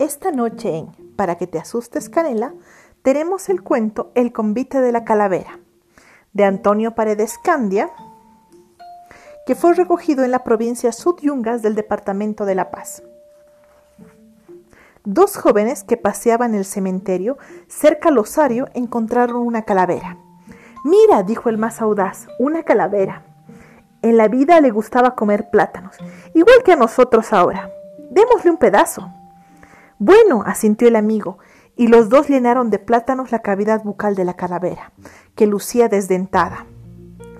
Esta noche en Para que te asustes, Canela, tenemos el cuento El convite de la calavera, de Antonio Paredes Candia, que fue recogido en la provincia Sudyungas del departamento de La Paz. Dos jóvenes que paseaban el cementerio cerca al osario encontraron una calavera. Mira, dijo el más audaz, una calavera. En la vida le gustaba comer plátanos, igual que a nosotros ahora. Démosle un pedazo. Bueno, asintió el amigo, y los dos llenaron de plátanos la cavidad bucal de la calavera, que lucía desdentada.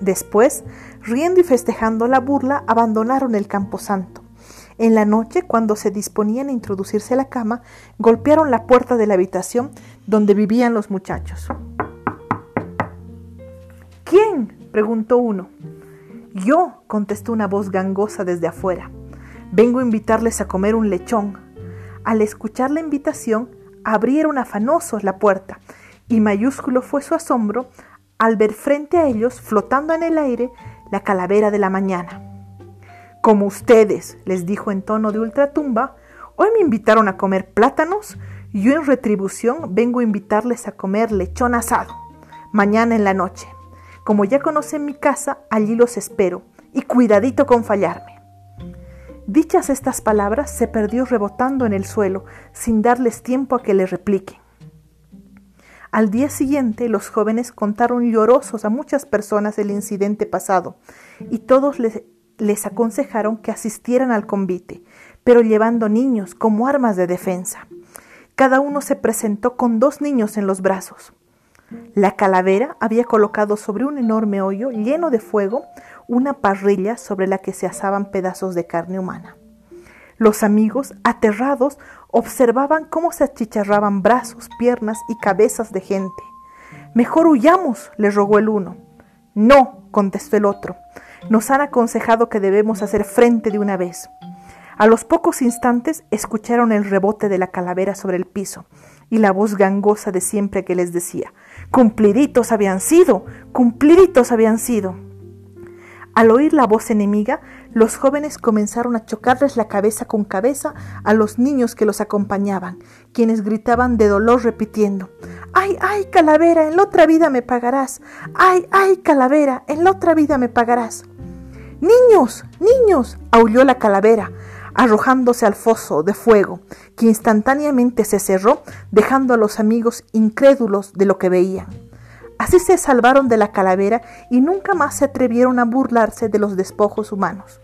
Después, riendo y festejando la burla, abandonaron el camposanto. En la noche, cuando se disponían a introducirse a la cama, golpearon la puerta de la habitación donde vivían los muchachos. ¿Quién? preguntó uno. Yo, contestó una voz gangosa desde afuera. Vengo a invitarles a comer un lechón. Al escuchar la invitación, abrieron afanosos la puerta, y mayúsculo fue su asombro al ver frente a ellos, flotando en el aire, la calavera de la mañana. Como ustedes, les dijo en tono de ultratumba, hoy me invitaron a comer plátanos, y yo en retribución vengo a invitarles a comer lechón asado, mañana en la noche. Como ya conocen mi casa, allí los espero, y cuidadito con fallarme. Dichas estas palabras, se perdió rebotando en el suelo, sin darles tiempo a que le repliquen. Al día siguiente, los jóvenes contaron llorosos a muchas personas el incidente pasado, y todos les, les aconsejaron que asistieran al convite, pero llevando niños como armas de defensa. Cada uno se presentó con dos niños en los brazos. La calavera había colocado sobre un enorme hoyo lleno de fuego una parrilla sobre la que se asaban pedazos de carne humana. Los amigos, aterrados, observaban cómo se achicharraban brazos, piernas y cabezas de gente. Mejor huyamos, le rogó el uno. No, contestó el otro. Nos han aconsejado que debemos hacer frente de una vez. A los pocos instantes escucharon el rebote de la calavera sobre el piso y la voz gangosa de siempre que les decía, cumpliditos habían sido, cumpliditos habían sido. Al oír la voz enemiga, los jóvenes comenzaron a chocarles la cabeza con cabeza a los niños que los acompañaban, quienes gritaban de dolor repitiendo, ¡Ay, ay, calavera, en la otra vida me pagarás! ¡Ay, ay, calavera, en la otra vida me pagarás! Niños, niños, aulló la calavera, arrojándose al foso de fuego, que instantáneamente se cerró, dejando a los amigos incrédulos de lo que veían. Así se salvaron de la calavera y nunca más se atrevieron a burlarse de los despojos humanos.